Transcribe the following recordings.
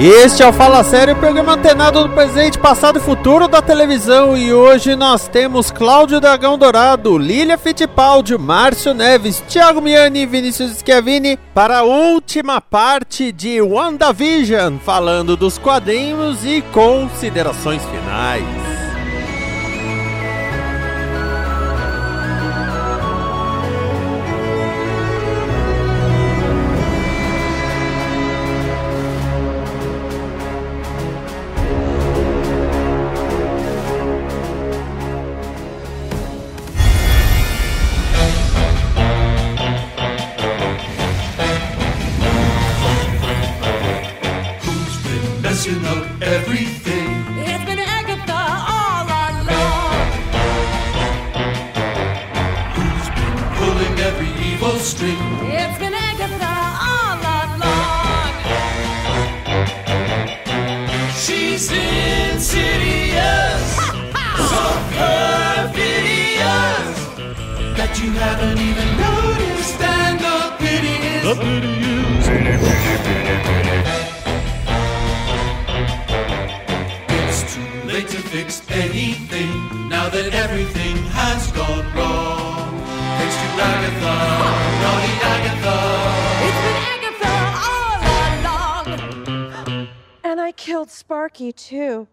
Este é o Fala Sério, programa antenado do presente, passado e futuro da televisão. E hoje nós temos Cláudio Dragão Dourado, Lília Fittipaldi, Márcio Neves, Thiago Miani e Vinícius Schiavini para a última parte de WandaVision, falando dos quadrinhos e considerações finais. It's too late to fix anything now that everything has gone wrong. Thanks to Agatha, naughty Agatha. It's been Agatha all along. And I killed Sparky too.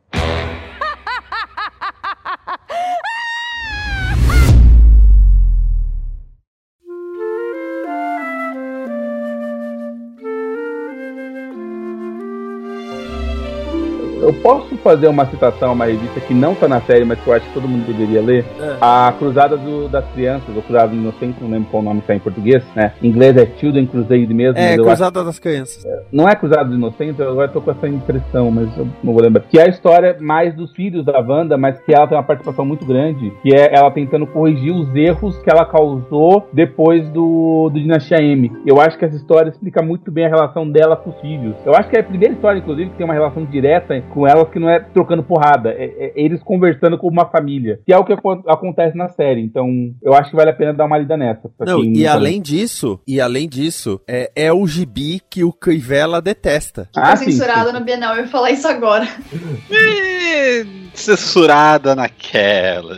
Eu posso fazer uma citação a uma revista que não tá na série, mas que eu acho que todo mundo deveria ler? A Cruzada do- das Crianças, ou Cruzada Inocente, não lembro qual nome tá em português, né? Em inglês é Children Crusade mesmo, É, Cruzada das Crianças. acho- não é Cruzada Inocente, eu agora tô com essa impressão, mas eu não vou lembrar. Que é a história mais dos filhos da Wanda, mas que ela tem uma participação muito grande, que é ela tentando corrigir os erros que ela causou depois do, do Dinastia M. Eu acho que essa história explica muito bem a relação dela com os filhos. Eu acho que é a primeira história, inclusive, que tem uma relação direta com elas que não é trocando porrada, é, é eles conversando como uma família, que é o que acon- acontece na série. Então, eu acho que vale a pena dar uma lida nessa. Não, e não além disso, e além disso, é, é o gibi que o Crivella detesta. Ah, sim, censurado sim. no Bienal, eu ia falar isso agora. Censurada naquela.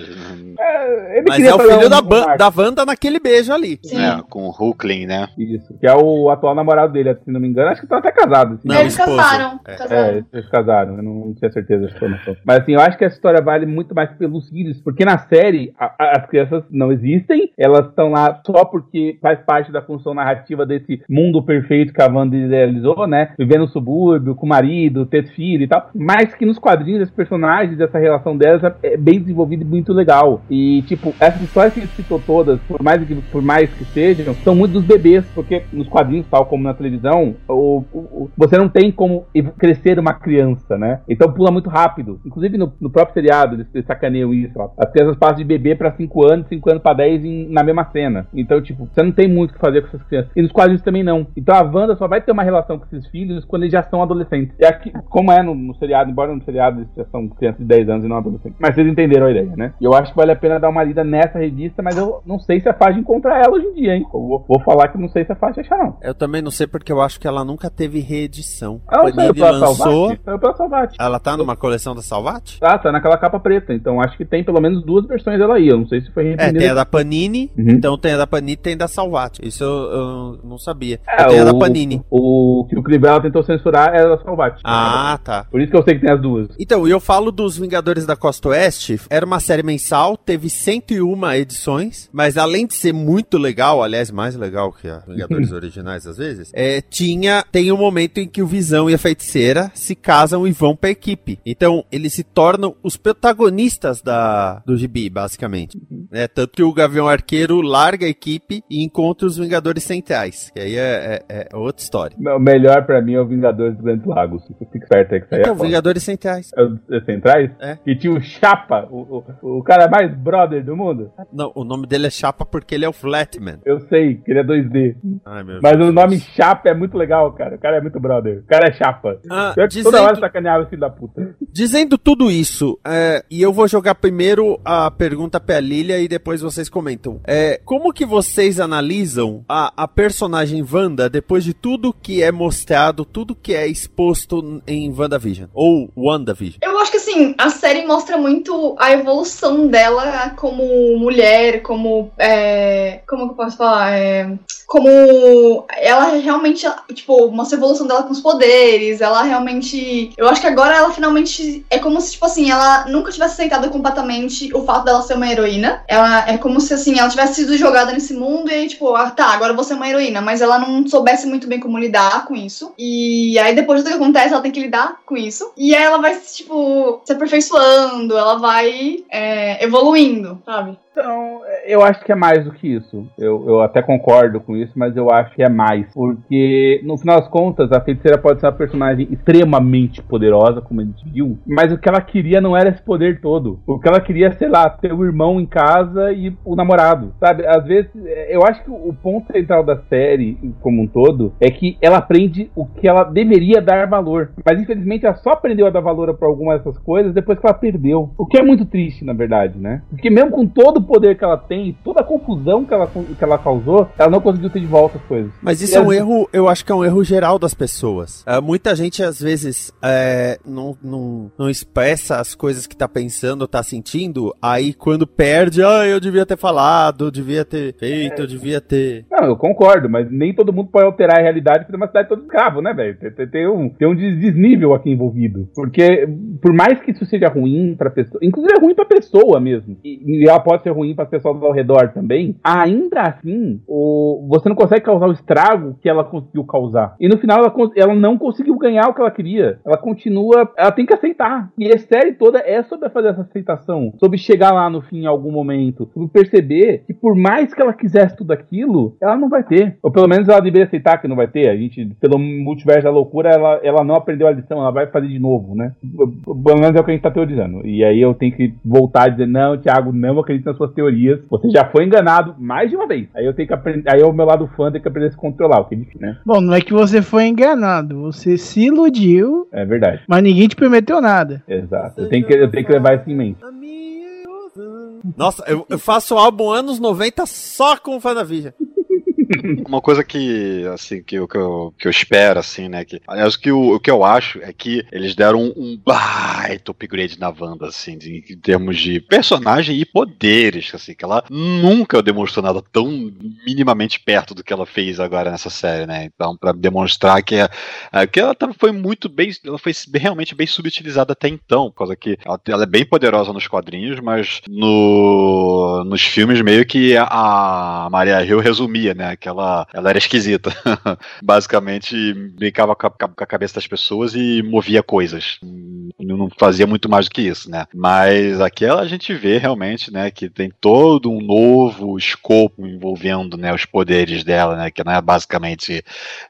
É, ele Mas queria é o filho um- da, ban- da Wanda naquele beijo ali. Sim. É, com o Hulkling, né? Isso, que é o atual namorado dele, se não me engano. Acho que estão até casados. Assim. Não, Eles esposo. casaram. É. casaram. É, eles casaram, eu não tinha certeza dessa informação. Mas assim, eu acho que essa história vale muito mais pelos filhos, porque na série a- a- as crianças não existem, elas estão lá só porque faz parte da função narrativa desse mundo perfeito que a Wanda idealizou, né? Viver no subúrbio, com o marido, ter filho e tal. Mas que nos quadrinhos, esses personagens, essa relação delas é bem desenvolvida e muito legal. E, tipo, essas histórias que gente citou todas, por mais que, por mais que sejam, são muito dos bebês, porque nos quadrinhos, tal como na televisão, o, o- o- você não tem como crescer uma criança, né? Então pula muito rápido. Inclusive no, no próprio seriado, eles, eles sacaneiam isso. Ó. As crianças passam de bebê pra 5 anos, 5 anos pra 10 em- na mesma cena. Então, tipo, você não tem muito o que fazer com essas crianças. E nos quadrinhos também não. Então a Wanda só vai ter uma relação com esses filhos quando eles já são adolescentes. E aqui, como é no, no seriado, embora no seriado eles já são crianças de 10 anos e não adolescentes. Mas vocês entenderam a ideia, né? E eu acho que vale a pena dar uma lida nessa revista, mas eu não sei se é fácil encontrar ela hoje em dia, hein? Vou, vou falar que não sei se é fácil achar, não. Eu também não sei porque eu acho que ela nunca teve reedição. Ah, A saiu pela lançou. Salvati? Saiu pela Salvati. Ela tá numa coleção da Salvat? Ah, tá naquela capa preta. Então acho que tem pelo menos duas versões dela aí. Eu não sei se foi É, reprimida. tem a da Panini, Uhum. então tem a da Panini e tem a da Salvat. Isso eu, eu não sabia. É, tenho a da o- Panini. O que o Crivella tentou censurar era da Salvati. Ah, tá. Por isso que eu sei que tem as duas. Então, e eu falo dos Vingadores da Costa Oeste, era uma série mensal, teve 101 edições, mas além de ser muito legal, aliás, mais legal que a Vingadores originais às vezes, é, tinha, tem um momento em que o Visão e a Feiticeira se casam e vão pra equipe. Então, eles se tornam os protagonistas da, do gibi, basicamente. É, tanto que o Gavião Arqueiro larga a equipe e encontra os Vingadores Centrais, que aí é, é- é outra história. O melhor pra mim é o Vingadores dos Grandes Lagos. Fica esperto aí que é Então, foda. Vingadores Centrais. É é centrais? É. E tinha o Chapa, o, o, o cara mais brother do mundo. Não, o nome dele é Chapa porque ele é o Flatman. Eu sei que ele é 2D. Ai, meu Mas Deus. o nome Chapa é muito legal, cara. O cara é muito brother. O cara é Chapa. Ah, que dizendo- toda hora sacaneava esse filho da puta. Dizendo tudo isso, é, e eu vou jogar primeiro a pergunta pra Lilia e depois vocês comentam. É, como que vocês analisam a, a personagem Wanda depois de tudo que é mostrado, tudo que é exposto em WandaVision? Ou WandaVision? Eu acho que assim, a série mostra muito a evolução dela como mulher, como. É, como que eu posso falar? É, como ela realmente, tipo, mostra a evolução dela com os poderes. Ela realmente. Eu acho que agora ela finalmente. É como se, tipo assim, ela nunca tivesse aceitado completamente o fato dela ser uma heroína. Ela é como se assim, ela tivesse sido jogada nesse mundo e tipo, ah, tá, agora você é uma heroína, mas ela não soubesse muito bem como lidar com isso. E aí, depois do que acontece, ela tem que lidar com isso. E aí ela vai, tipo, se aperfeiçoando, ela vai é, evoluindo, sabe? Então, eu acho que é mais do que isso. Eu, eu até concordo com isso, mas eu acho que é mais. Porque, no final das contas, a feiticeira pode ser uma personagem extremamente poderosa, como a gente viu, mas o que ela queria não era esse poder todo. O que ela queria, sei lá, ter o irmão em casa e o namorado. Sabe? Às vezes, é, eu acho que o ponto central da série, como um todo, é que ela aprende o que ela deveria dar valor. Mas, infelizmente, ela só aprendeu a dar valor para algumas dessas coisas depois que ela perdeu. O que é muito triste, na verdade, né? Porque mesmo com todo poder que ela tem, toda a confusão que ela, que ela causou, ela não conseguiu ter de volta as coisas. Mas isso E é um as- erro, eu acho que é um erro geral das pessoas. É, muita gente, às vezes, é, não, não, não expressa as coisas que tá pensando, tá sentindo, aí quando perde, ah, eu devia ter falado, eu devia ter feito, eu devia ter... Não, eu concordo, mas nem todo mundo pode alterar a realidade porque é uma cidade toda escravo, né, velho? Tem, tem- tem um, tem um des- desnível aqui envolvido. Porque, por mais que isso seja ruim pra pessoa, inclusive é ruim pra pessoa mesmo, e, e ela pode ser ruim para pessoas ao redor também, ainda assim, o, você não consegue causar o estrago que ela conseguiu causar. E no final ela, ela não conseguiu ganhar o que ela queria. Ela continua, ela tem que aceitar. E a série toda é sobre fazer essa aceitação, sobre chegar lá no fim em algum momento, sobre perceber que por mais que ela quisesse tudo aquilo, ela não vai ter. Ou pelo menos ela deveria aceitar que não vai ter. A gente, pelo multiverso da loucura, ela, ela não aprendeu a lição, ela vai fazer de novo, né? Pelo menos é o que a gente tá teorizando. E aí eu tenho que voltar e dizer, não, Thiago, não acredito nas suas teorias. Você já foi enganado mais de uma vez. Aí eu tenho que aprender. Aí o meu lado fã tem que aprender a se controlar, o que é difícil, né? Bom, não é que você foi enganado, você se iludiu, É verdade. mas ninguém te prometeu nada. Exato. Eu tenho que, eu tenho que levar isso em mente. Nossa, eu, eu faço álbum anos 90 só com WandaVision. Uma coisa que, assim, que, eu- que, eu, que eu espero, assim, né? Que, aliás, o que, eu, o que eu acho é que eles deram um, um baita upgrade na Wanda, assim, de- em termos de personagem e poderes, assim, que ela nunca demonstrou nada tão minimamente perto do que ela fez agora nessa série, né? Então, pra demonstrar que, é, é, que ela tava, foi muito bem, ela foi realmente bem subutilizada até então, por causa que ela, ela é bem poderosa nos quadrinhos, mas no, nos filmes meio que a Maria Hill resumia, né? Que ela, ela era esquisita. Basicamente, brincava com a, com a cabeça das pessoas e movia coisas. Não fazia muito mais do que isso, né? Mas aqui a gente vê realmente, né, que tem todo um novo escopo envolvendo, né, os poderes dela, né? Que não é basicamente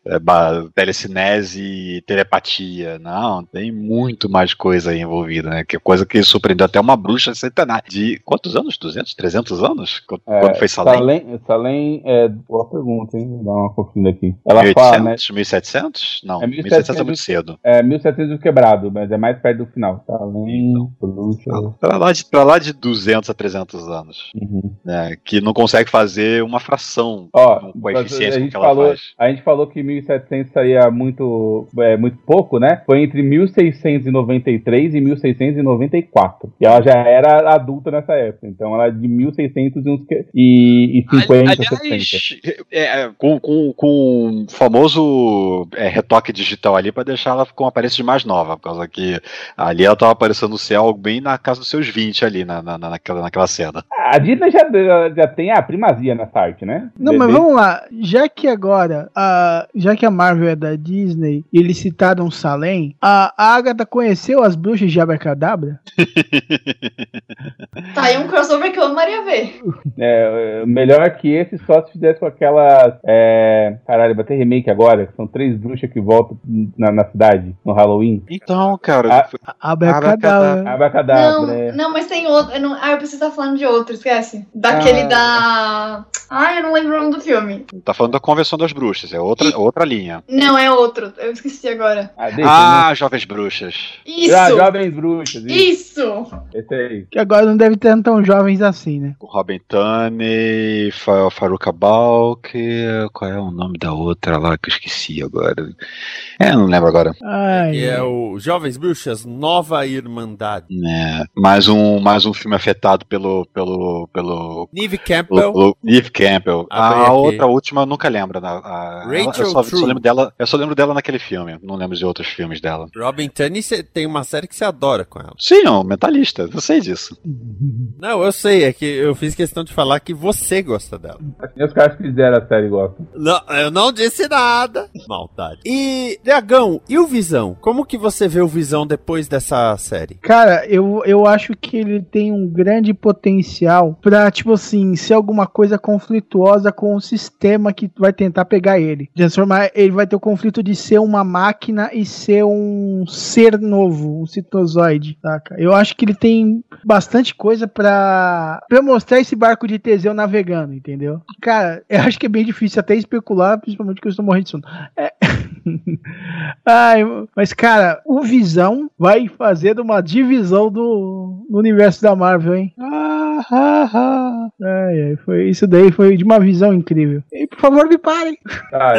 é, ba- telecinese e telepatia. Não, tem muito mais coisa aí envolvida, né? Que é coisa que surpreendeu até uma bruxa centenária. De quantos anos? 200? 300 anos? Quando quando foi Salem? Salem, Salem é boa pergunta, hein? Vou dar uma conferida aqui. Ela fala, né? 1800? 1700? Não, É 1700 é muito cedo. É 1700 e quebrado, mas é mais perto do final. Salem, Então. Pra lá, de, pra lá de 200 a 300 anos. Uhum. Né, que não consegue fazer uma fração Ó, com a eficiência a que ela falou, faz. a gente falou que 1700 seria muito, é, muito pouco, né? Foi entre 1693 e 1694. E ela já era adulta nessa época. Então ela é de 1600 e uns e, e 50, 60. Aliás, é, com, com, com o famoso é, retoque digital ali pra deixar ela com aparência de mais nova, por causa que ali ela tava aparecendo no céu bem na casa dos seus 20 ali, na, na, naquela, naquela cena. A Disney já, já tem a primazia nessa arte, né? Não, mas vamos lá. Já que agora, a, já que a Marvel é da Disney e eles citaram Salem, a Agatha conheceu as bruxas de Abracadabra? Tá aí um crossover que eu amaria ver. É, é, melhor que esse só se fizesse com aquelas. É, caralho, vai ter remake agora, são três bruxas que voltam na, na cidade, no Halloween. Então, cara, A- Abracadabra. Abacadabra. Não, é. não, mas tem outro. eu não- ah, eu preciso estar falando de outro, esquece. Daquele Ah. da. Ai, eu não lembro o nome do filme. tá falando da Convenção das Bruxas, é outra, outra linha. Não, é outro. Eu esqueci agora. Ah, deixa, Ah, Jovens Bruxas. Isso! né? Ah, Jovens Bruxas. Isso. Isso! Esse aí. Que agora não deve ter tão jovens assim, né? O Robin Tunney, Fa Faruka Balk, qual é o nome da outra lá que eu esqueci agora? É, não lembro agora. Ai, Que é o Jovens Bruxas Nova Irmandade. É, mais um, mais um filme afetado pelo pelo pelo Neve pelo, Campbell. pelo Neve Campbell. A aqui. outra última eu nunca lembro. né? A- ela- Rachel eu, só, True. só lembro dela, eu só lembro dela naquele filme. Não lembro de outros filmes dela. Robin Tunney tem uma série que você adora com ela. Sim, é um mentalista. Eu sei disso. Não, eu sei, é que eu fiz questão de falar que você gosta dela. Assim, os caras que fizeram série gostam. Não, eu não disse nada. Maldade. E, Dragão, e o Visão? Como que você vê o Visão depois dessa série? Cara, eu, eu acho que ele tem um grande potencial pra, tipo assim, ser alguma coisa conflituosa com o sistema que vai tentar pegar ele. Transformar, ele vai ter o conflito de ser uma máquina e ser um ser novo, um citozoide, saca? Eu acho que ele tem bastante coisa pra, pra mostrar esse barco de Teseu navegando, entendeu? Cara, eu acho que é bem difícil até especular, principalmente que eu estou morrendo de sono. É. Ai, mas cara, o Visão vai fazer uma divisão do, do universo da Marvel, hein? Ai, ai, foi isso daí, foi de uma visão incrível. E por favor, me parem.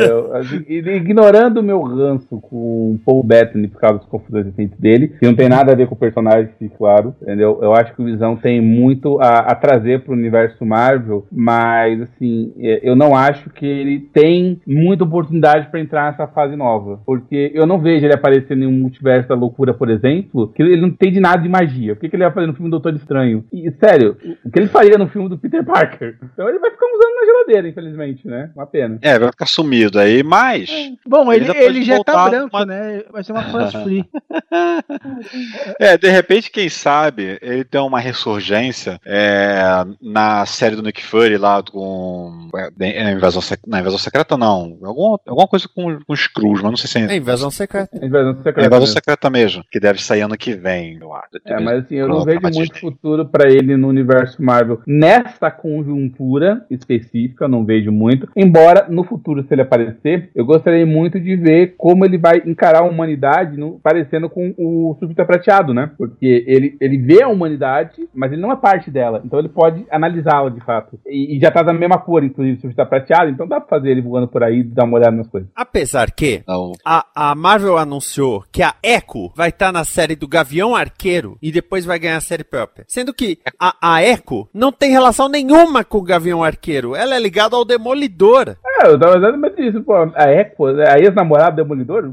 Eu, assim, ignorando o meu ranço com o Paul Bettany por causa dos conflitos recentes dele, que não tem nada a ver com o personagem, fique claro, entendeu? Eu acho que o Visão tem muito a, a trazer pro universo Marvel, mas, assim, é, eu não acho que ele tem muita oportunidade pra entrar nessa fase nova, porque eu não vejo ele aparecendo em um multiverso da loucura, por exemplo, que ele não tem de nada de magia. O que, que ele vai fazer no filme do Doutor Estranho? E, sério, o que ele faria no filme do Peter Parker? Então ele vai ficar usando na geladeira, infelizmente, né? Uma pena. É, vai ficar sumido aí, mas. Bom, Ele ele, ele já tá branco, uma- né? Vai ser uma fast free. É, de repente, quem sabe, ele tem uma ressurgência é, na série do Nick Fury lá com. É, é, invasão, Sec- não, invasão secreta não. Alguma, alguma coisa com, com Screws, mas não sei se é. É invasão secreta. Invasão É secreta invasão mesmo. secreta mesmo, que deve sair ano que vem, eu acho. É, mas assim, eu não vejo muito futuro pra ele no universo Marvel nessa conjuntura específica, eu não vejo muito. Embora no futuro, se ele aparecer, eu gostaria muito de ver como ele vai encarar a humanidade no, parecendo com o Súbito Prateado, né? Porque ele, ele vê a humanidade, mas ele não é parte dela. Então ele pode analisá-la de fato. E, e já tá da mesma cor, inclusive, o Súbito Prateado, então dá pra fazer ele voando por aí e dar uma olhada nas coisas. Apesar que a, a Marvel anunciou que a Echo vai estar na série do Gavião Arqueiro e depois vai ganhar a série própria. Sendo que a, a Echo não tem relação nenhuma com o Gavião Arqueiro. Ela é ligada ao Demolidor. É, eu tava exatamente isso, pô. A Echo, a ex-namorada do Demolidor,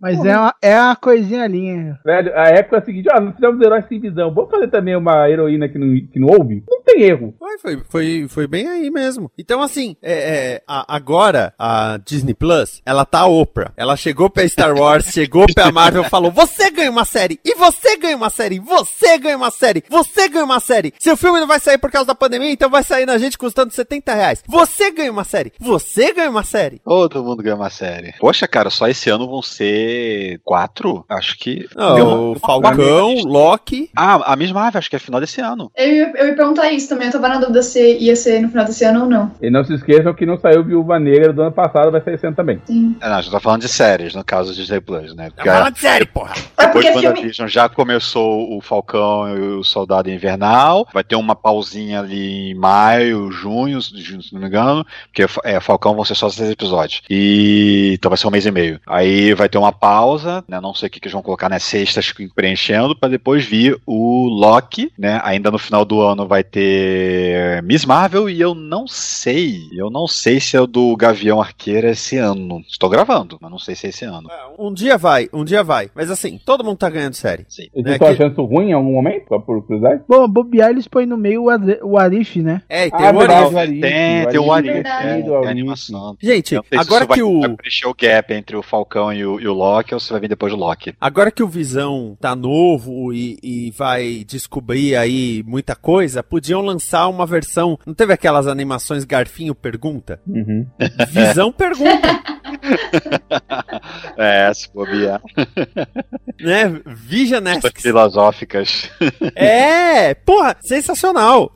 Mas é uma, é uma coisinha ali. Velho, a época é a seguinte, ó, nós fizemos heróis sem visão, vamos fazer também uma heroína que não, que não houve? Não tem erro. Foi, foi, foi, foi bem aí mesmo. Então, assim, é, é, a- agora a Disney Plus, ela tá a Oprah. Ela chegou pra Star Wars, chegou pra Marvel e falou: Você ganha uma série, e você ganha uma série, você ganha uma série, você ganha uma série. Se o filme não vai sair por causa da pandemia, então vai sair na gente custando 70 reais. Você ganha uma série, você ganha uma série. Todo mundo ganha uma série. Poxa, cara, só esse ano vão ser quatro? Acho que. Não, Deu uma- o uma- Falcão, Loki. Ah, a mesma ave, acho que é final desse ano. Eu ia, eu ia perguntar isso também, eu tava na dúvida se ia ser no final desse ano ou não. E não se esqueçam que não saiu Viúva Negra do ano passado, vai sair esse ano também. Sim. É, não, a gente tá falando de séries, no caso de Disney Plus, né? Porque Fala de série, porra. É depois porque de filme. WandaVision já começou o Falcão e o Soldado Invernal. Vai ter uma pausinha ali em maio, junho, se não me engano. Porque é, Falcão vão ser só seis episódios. E então vai ser um mês e meio. Aí vai ter uma pausa, né? Não sei o que, que eles vão colocar nas sextas preenchendo, para depois vir o Loki, né? Ainda no final do ano vai ter Miss Marvel e eu não sei, eu não sei se é o do Gavião Arqueiro esse ano. Estou gravando, mas não sei se é esse ano. Um dia vai, um dia vai. Mas assim, todo mundo tá ganhando série. Sim. É estão que- achando isso ruim em algum momento? Só por curiosidade? Bom, bobear eles põem no meio o, Arif, né? É, e tem Ah, o Arif, Tem, o tem o Arif, é, Arif. animação. Gente, agora vai, que o. vai preencher o gap entre o Falcão e o, e o Loki ou se vai vir depois do Loki. Agora que o Visão tá novo e, e vai descobrir aí muita coisa, podiam lançar uma versão. Não teve aquelas animações Garfinho Pergunta? Uhum. Visão Pergunta, É, se bobear. né? Vision Questões Asks. filosóficas. É, porra, sensacional.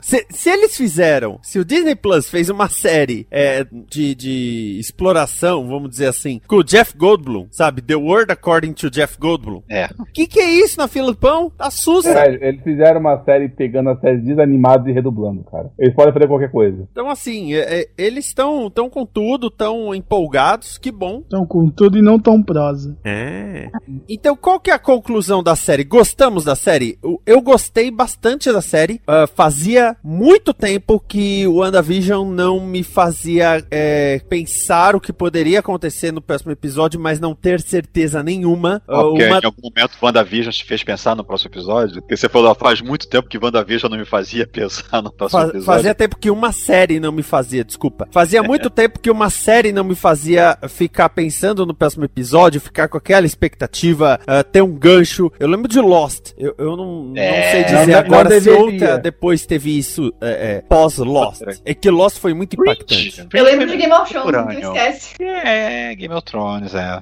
Se, se eles fizeram, se o Disney Plus fez uma série é, de, de exploração, vamos dizer assim, com o Jeff Goldblum, sabe? The World According to Jeff Goldblum. É. O que, que é isso na fila do pão? Tá sussa. É, eles fizeram uma série pegando as séries desanimadas e redublando, cara. Eles podem fazer qualquer coisa. Então, assim, é- é, eles estão tão com tudo, tão empolgados, que bom. Estão com tudo e não tão prosa. É. Então, qual que é a conclusão da série? Gostamos da série? Eu- Eu gostei bastante da série. Ah, fazia muito tempo que o WandaVision não me fazia é, pensar o que poderia acontecer no próximo episódio, mas não ter certeza nenhuma. Ah, Porque uma- em algum momento WandaVision te fez pensar no próximo episódio? Porque você falou, faz muito tempo que WandaVision não me fazia pensar no próximo Fa- episódio. fazia tempo que uma série não me fazia, desculpa. Fazia muito tempo que uma série não me fazia ficar pensando no próximo episódio, ficar com aquela expectativa, ah, ter um gancho. Eu lembro de Lost. Eu, eu não, não É, sei não- dizer não agora se deveria. outra depois teve isso é, é, pós-Lost. É que Lost foi muito impactante. Eu lembro de Game of Thrones, não esquece. É, Game of Thrones, é.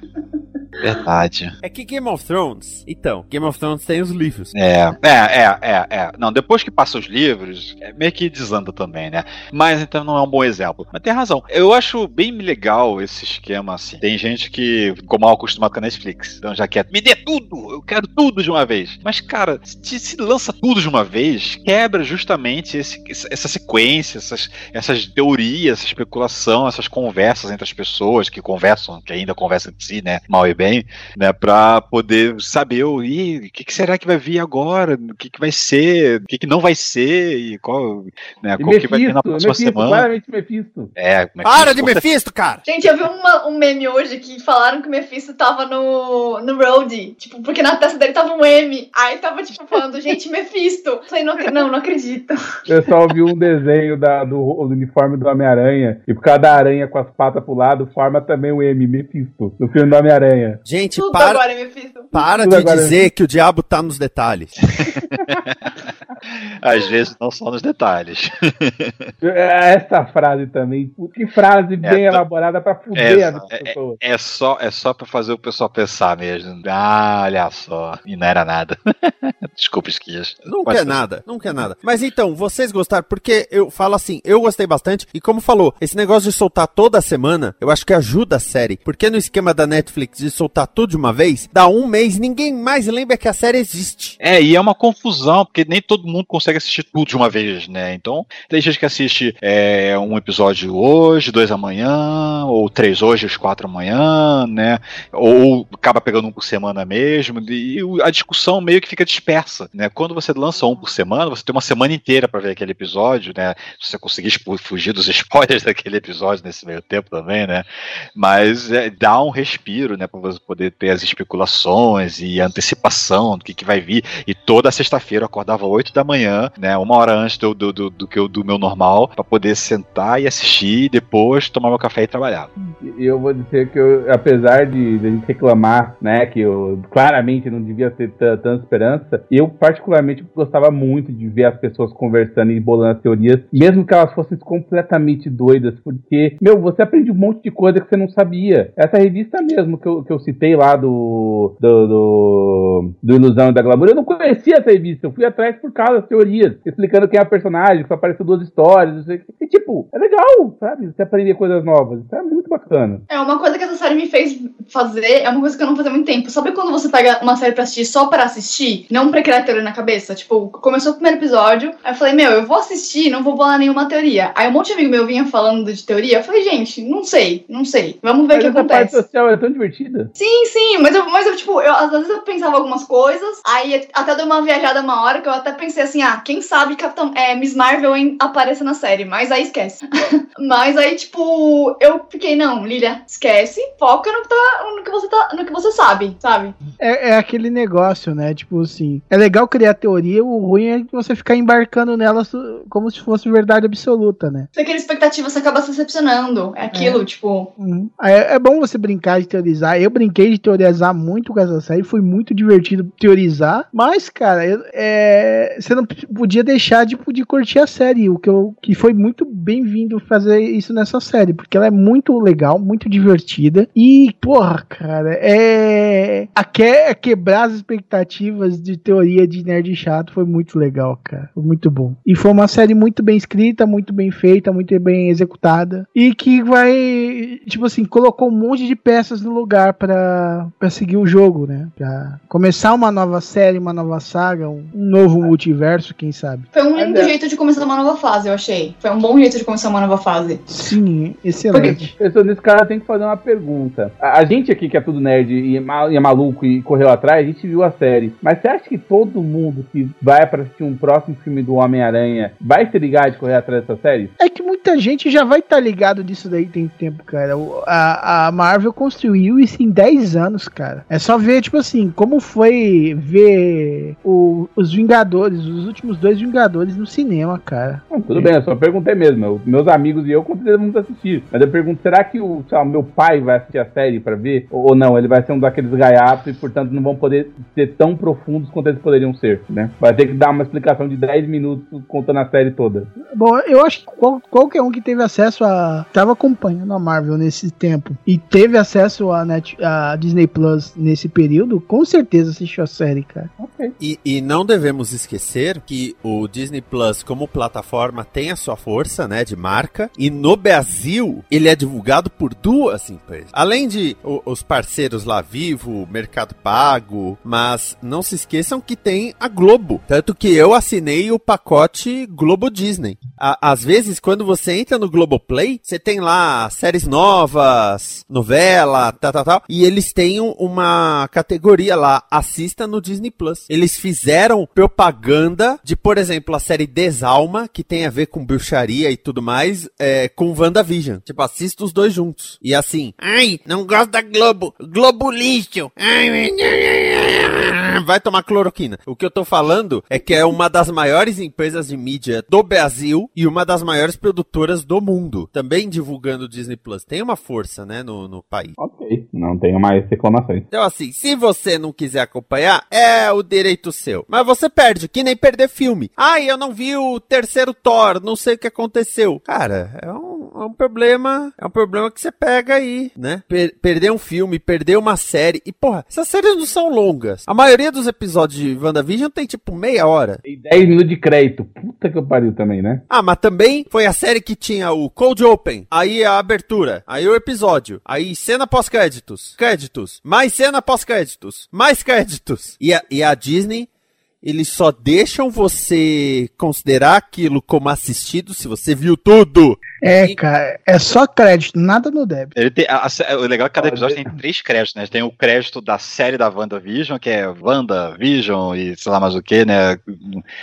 Verdade. É que Game of Thrones. Então, Game of Thrones tem os livros. É, é, é, é, é. Não, depois que passa os livros, é meio que desanda também, né? Mas então não é um bom exemplo. Mas tem razão. Eu acho bem legal esse esquema, assim. Tem gente que ficou mal acostumado com a Netflix. Então já quer, me dê tudo! Eu quero tudo de uma vez. Mas, cara, se, se lança tudo de uma vez, quebra justamente esse- essa sequência, essas, essas teorias, essa especulação, essas conversas entre as pessoas que conversam, que ainda conversam entre si, né? Mal e bem, né? Pra poder saber o, "Ih, o que, que será que vai vir agora, o que, que vai ser, o que, que não vai ser, e qual, né, E qual que vai ter na Mephisto, próxima Mephisto, semana. claramente Mephisto. É, que Para de Mephisto, cara! Gente, eu vi uma- um meme hoje que falaram que o Mephisto tava no, no Road, tipo, porque na testa dele tava um M. Aí tava, tipo, falando, gente, Mephisto. Falei, não, não, não acredito. Eu só vi um desenho da- do, do uniforme do Homem-Aranha. E por causa da aranha com as patas pro lado, forma também o M, Mephisto, no filme do Homem-Aranha. Gente, Tudo para, agora é para Tudo de agora é- dizer que o diabo tá nos detalhes. Às vezes não só nos detalhes. Essa frase também. Que frase bem É, elaborada pra fuder é, as pessoas. É só, é só pra fazer o pessoal pensar mesmo. Ah, olha só. E não era nada. Desculpa, Esquias. Não Pode quer nada, não quer nada. Mas então, vocês gostaram? Porque eu falo assim, eu gostei bastante. E como falou, esse negócio de soltar toda semana, eu acho que ajuda a série. Porque no esquema da Netflix de soltar tudo de uma vez, dá um mês, ninguém mais lembra que a série existe. É, e é uma confusão, porque nem todo mundo consegue assistir tudo de uma vez, né? Então, tem gente que assiste é, um episódio hoje, dois amanhã, ou três hoje, os quatro amanhã, né? Ou acaba pegando um por semana mesmo, e a discussão meio que fica dispersa, né? Quando você lança um por semana, você tem uma semana inteira para ver aquele episódio, né? Se você conseguir fugir dos spoilers daquele episódio nesse meio tempo também, né? Mas é, dá um respiro, né, para você poder ter as especulações e antecipação do que, que vai vir. E toda sexta-feira eu acordava 8 da manhã, né, uma hora antes do, do, do, do que eu- do meu normal, para poder sentar e assistir, e depois tomar meu café e trabalhar. E eu vou dizer que, eu, apesar de, de a gente reclamar, né, que eu claramente não devia ter ta- tanta esperança, eu particularmente gostava muito de ver as pessoas conversando e bolando as teorias, mesmo que elas fossem completamente doidas, porque, meu, você aprende um monte de coisa que você não sabia. Essa revista mesmo que eu, que eu citei lá do, do, do, do Ilusão e da Glamour, eu não conhecia essa revista. Eu fui atrás por causa das teorias, explicando quem é o personagem, que só apareceu duas histórias, não sei o quê. E, tipo, é legal, sabe? Você aprender coisas novas. Isso é muito bacana. É, uma coisa que essa série me fez fazer é uma coisa que eu não fazia há muito tempo. Sabe quando você pega uma série pra assistir só pra assistir? Não pra criar teoria na cabeça? Tipo, começou o primeiro episódio, aí eu falei, meu, eu vou assistir, não vou bolar nenhuma teoria. Aí um monte de amigo meu vinha falando de teoria, eu falei, gente, não sei, não sei. Vamos ver o que essa parte acontece. social é tão divertida. Sim, sim, mas eu, mas eu tipo, eu, às vezes eu pensava algumas coisas, aí até deu uma viajada uma hora que eu até pensei assim, ah, quem sabe Capitão, é, Miss Marvel apareça na série, mas aí esquece. mas aí, tipo, eu fiquei, não, Lilia, esquece, foca no que, tá, no que você tá, no que você sabe, sabe? É, é aquele negócio, né? Tipo assim, é legal criar teoria, o ruim é você ficar embarcando nela su- como se fosse verdade absoluta, né? Você cria expectativa, você acaba se decepcionando. É aquilo, tipo. Uhum. É, é bom você brincar de teorizar. Eu brinquei de teorizar muito com essa série, foi muito divertido teorizar. Mas, cara, eu- é, você não podia deixar de, de curtir a série, o que, eu, que foi muito bem-vindo fazer isso nessa série, porque ela é muito legal, muito divertida. E, porra, cara, é. A, que, a quebrar as expectativas de teoria de nerd chato foi muito legal, cara. Foi muito bom. E foi uma série muito bem escrita, muito bem feita, muito bem executada. E que vai, tipo assim, colocou um monte de peças no lugar pra seguir o jogo, né? Pra começar uma nova série, uma nova saga, um, um novo multiverso, quem sabe. Foi um lindo É, jeito de começar uma nova fase, eu achei. Foi um bom jeito de começar uma nova fase. Sim, excelente. Pensando nisso, cara, tem que fazer uma pergunta. A, a gente aqui que é tudo nerd e é, ma- e é maluco e correu atrás, a gente viu a série. Mas você acha que todo mundo que vai pra assistir um próximo filme do Homem-Aranha vai se ligar de correr atrás dessa série? É que muita gente já vai estar ligado disso daí tem tempo, cara. O- A, a Marvel construiu isso em 10 anos, cara. É só ver, tipo assim, como foi ver o- os Vingadores, os últimos dois Vingadores no cinema, cara. Não, tudo bem, eu só perguntei mesmo. Eu- meus amigos e eu com certeza vamos assistir. Mas eu pergunto, será que o lá, meu pai vai assistir a série pra ver? Ou, ou não? Ele vai ser um daqueles gaiatos e, portanto, não vão poder ser tão profundos quanto eles poderiam ser, né? Vai ter que dar uma explicação de 10 minutos contando a série toda. Bom, eu acho que qual- qualquer um que teve acesso a. tava acompanhando a Marvel nesse tempo e teve acesso a, Net, a Disney Plus nesse período, com certeza assistiu a série, cara. E, e não devemos esquecer que o Disney Plus, como plataforma, tem a sua força, né, de marca. E no Brasil, ele é divulgado por duas empresas. Além de os parceiros lá, Vivo, Mercado Pago, mas não se esqueçam que tem a Globo. Tanto que eu assinei o pacote Globo Disney. A- às vezes, quando você entra no Globoplay, você tem lá séries novas, novela, tal, tal, tal. E eles têm um- uma categoria lá, assista no Disney Plus. Eles fizeram propaganda de, por exemplo, a série Desalma, que tem a ver com bruxaria e tudo mais, é, com WandaVision. Tipo, assista os dois juntos. E assim, ai, não gosto da Globo, Globo lixo. Ai, vai tomar cloroquina. O que eu tô falando é que é uma das maiores empresas de mídia do Brasil e uma das maiores produtoras do mundo. Também divulgando o Disney Plus. Tem uma força, né, no, no país. Ok, não tenho mais reclamações. Então, assim, se você não quiser acompanhar, é o direito seu. Mas você perde, que nem perder filme. Ai, eu não vi o terceiro Thor, não sei o que aconteceu. Cara, é um, é um problema. É um problema que você pega aí, né? Per- perder um filme, perder uma série. E, porra, essas séries não são longas. A maioria dos episódios de WandaVision tem tipo meia hora. E 10 minutos de crédito. Puta que eu pariu também, né? Ah, mas também foi a série que tinha o Cold Open, aí a abertura, aí o episódio, aí cena pós-créditos, créditos, mais cena pós-créditos, mais créditos. E a, e a Disney, eles só deixam você considerar aquilo como assistido se você viu tudo. É, cara, é só crédito, nada no débito. Ele tem, a- a- o legal é que cada episódio tem três créditos, né? Tem o crédito da série da WandaVision, que é WandaVision e sei lá mais o que, né?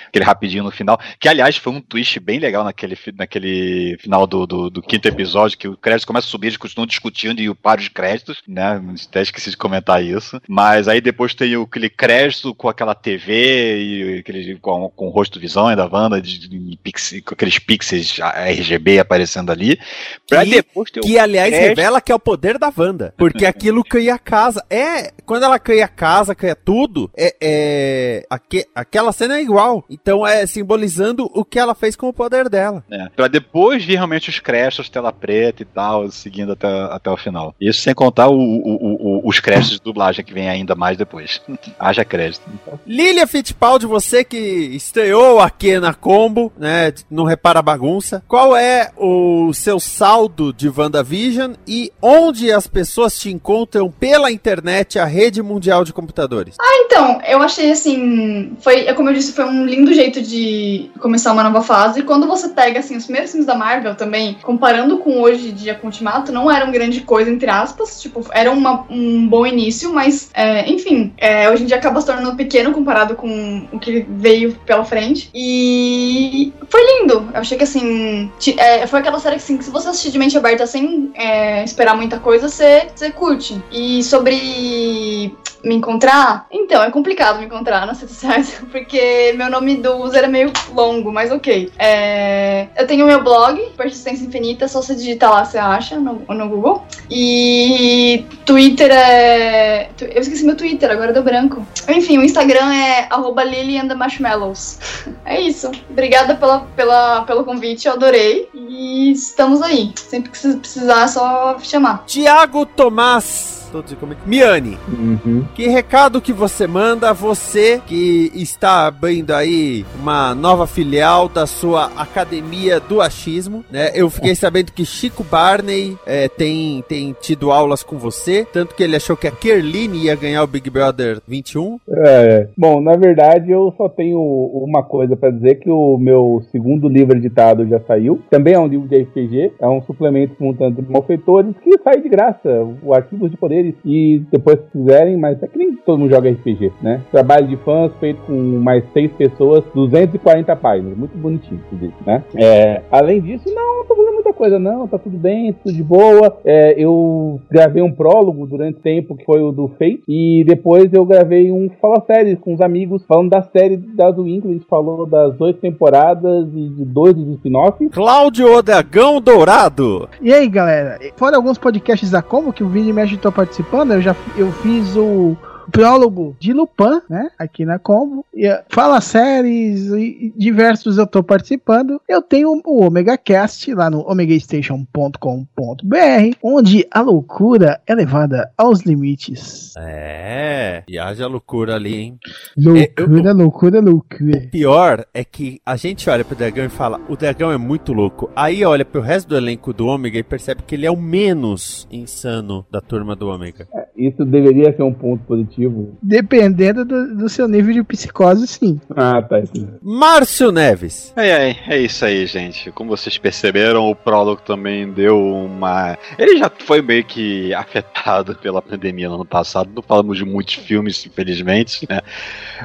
Aquele rapidinho no final. Que, aliás, foi um twist bem legal naquele, naquele final do, do, do quinto episódio, que o crédito começa a subir, eles continuam discutindo e o par de créditos, né? Até esqueci de comentar isso. Mas aí depois tem o- aquele crédito com aquela TV e aquele, com, com o rosto visão da Wanda, de, de pix- com aqueles pixels RGB aparecendo aparecendo ali, pra Que- depois ter Que, aliás, revela que é o poder da Wanda. Porque aquilo cria a casa. É, quando ela cria a casa, cria tudo, é, é aque- aquela cena é igual. Então é simbolizando o que ela fez com o poder dela. É, pra depois vir realmente os créditos, tela preta e tal, seguindo até, até o final. Isso sem contar o- o- o- os créditos de dublagem que vem ainda mais depois. Haja crédito. Lilia Fittipaldi, você que estreou aqui na Combo, né? Não repara a bagunça. Qual é o seu saldo de WandaVision e onde as pessoas te encontram pela internet, a rede mundial de computadores? Então, eu achei assim. Foi, é como eu disse, foi um lindo jeito de começar uma nova fase. E quando você pega assim, os primeiros filmes da Marvel também, comparando com hoje em dia com Ultimato, não eram grande coisa, entre aspas. Tipo, era uma- um bom início, mas, é, enfim, é, hoje em dia acaba se tornando pequeno comparado com o que veio pela frente. E foi lindo. Eu achei que assim. é, foi aquela série que, assim, que se você assistir de mente aberta sem é, esperar muita coisa, você, você curte. E sobre me encontrar? Então, é complicado me encontrar nas redes sociais, porque meu nome do user é meio longo, mas ok. É, eu tenho meu blog, Persistência Infinita, só você digitar lá, você acha, no, no Google. E Twitter é... Eu esqueci meu Twitter, agora deu branco. Enfim, o Instagram é arroba Lily and the Marshmallows. É isso. Obrigada pela, pela, pelo convite, eu adorei. E estamos aí. Sempre que precisar, é só chamar. Tiago Tomás. Todos como é que- Miane, Uhum. que recado que você manda, você que está abrindo aí uma nova filial da sua Academia do Achismo, né? Eu fiquei sabendo que Chico Barney é, tem, tem tido aulas com você, tanto que ele achou que a Kerline ia ganhar o Big Brother 21. É, bom, na verdade eu só tenho uma coisa pra dizer que o meu segundo livro editado já saiu. Também é um livro de RPG, é um suplemento com um tanto de malfeitores que sai de graça, o Arquivos de E depois se quiserem, mas é que nem todo mundo joga RPG, né? Trabalho de fãs feito com mais seis pessoas, 240 páginas, muito bonitinho tudo isso, né? É, além disso, não, não tô fazendo muita coisa não, tá tudo bem, tudo de boa. É, eu gravei um prólogo durante o tempo que foi o do Fate e depois eu gravei um Fala Séries com os amigos falando da série da Winkle, a gente falou das oito temporadas e de dois dos spin-offs. Cláudio Odagão Dourado. E aí, galera? Fora alguns podcasts da Como que o Vini e Mesh estão participando, eu já eu fiz o prólogo de Lupin, né? Aqui na Combo. E, eh, fala séries e diversos eu tô participando. Eu tenho o Omega Cast lá no omegastation.com.br, onde a loucura é levada aos limites. É, e haja loucura ali, hein? Loucura, loucura, loucura. pior é que a gente olha pro dragão e fala, o dragão é muito louco. Aí olha pro resto do elenco do Ômega e percebe que ele é o menos insano da turma do Ômega. Isso deveria ser um ponto positivo. Dependendo do, do seu nível de psicose, sim. Ah, tá. Márcio Neves. É, é, é isso aí, gente. Como vocês perceberam, o prólogo também deu uma. Ele já foi meio que afetado pela pandemia no ano passado. Não falamos de muitos filmes, infelizmente, né?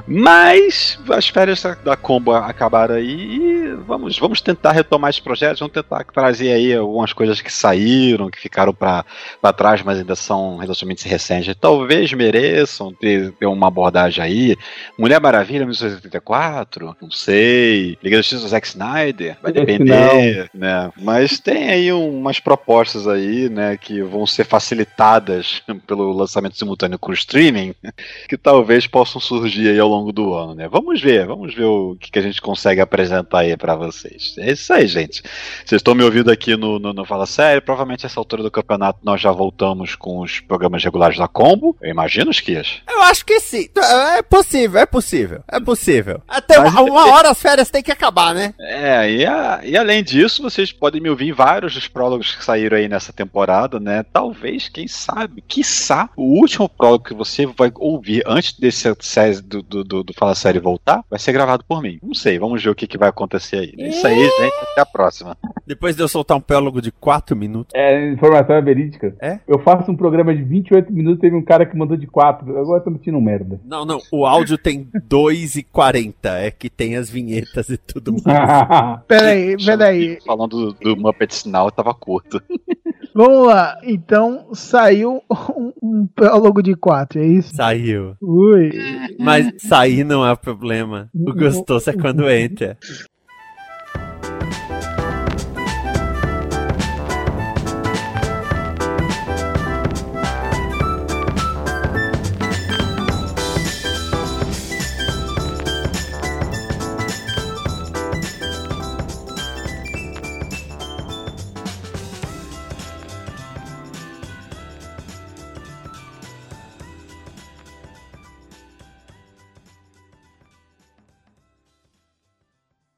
Mas as férias da- Combo acabaram aí e vamos, vamos tentar retomar esses projetos, vamos tentar trazer aí algumas coisas que saíram, que ficaram para trás, mas ainda são relativamente recentes. Talvez ter, ter uma abordagem aí. Mulher Maravilha 1984, não sei. Liga da Justiça Zack Snyder, vai depender, né? Mas tem aí umas propostas aí, né, que vão ser facilitadas pelo lançamento simultâneo com o streaming, que talvez possam surgir aí ao longo do ano, né? Vamos ver, vamos ver o que, que a gente consegue apresentar aí pra vocês. É isso aí, gente. Vocês estão me ouvindo aqui no, no, no Fala Sério, provavelmente essa altura do campeonato nós já voltamos com os programas regulares da Combo. Eu imagino, Esquias. Eu acho que sim. É possível, é possível, é possível. Até Mas- uma, uma hora as férias tem que acabar, né? É, e, a- e além disso, vocês podem me ouvir em vários dos prólogos que saíram aí nessa temporada, né? Talvez, quem sabe, quiçá, o último prólogo que você vai ouvir antes desse sé- do, do, do, do Fala Série voltar, vai ser gravado por mim. Não sei, vamos ver o que, que vai acontecer aí. É isso aí, gente. Até a próxima. Depois de eu soltar um prólogo de 4 minutos. É, informação é verídica. É? Eu faço um programa de 28 minutos, teve um cara que mandou de 4. Agora eu tô metindo um merda. Não, não, o áudio tem 2 e 40, é que tem as vinhetas e tudo mais. Peraí, peraí. Falando do, do Muppet Sinal, tava curto. Vamos lá. Então saiu um, um prólogo de 4, é isso? Saiu. Ui. Mas sair não é o problema. O gostoso é quando entra.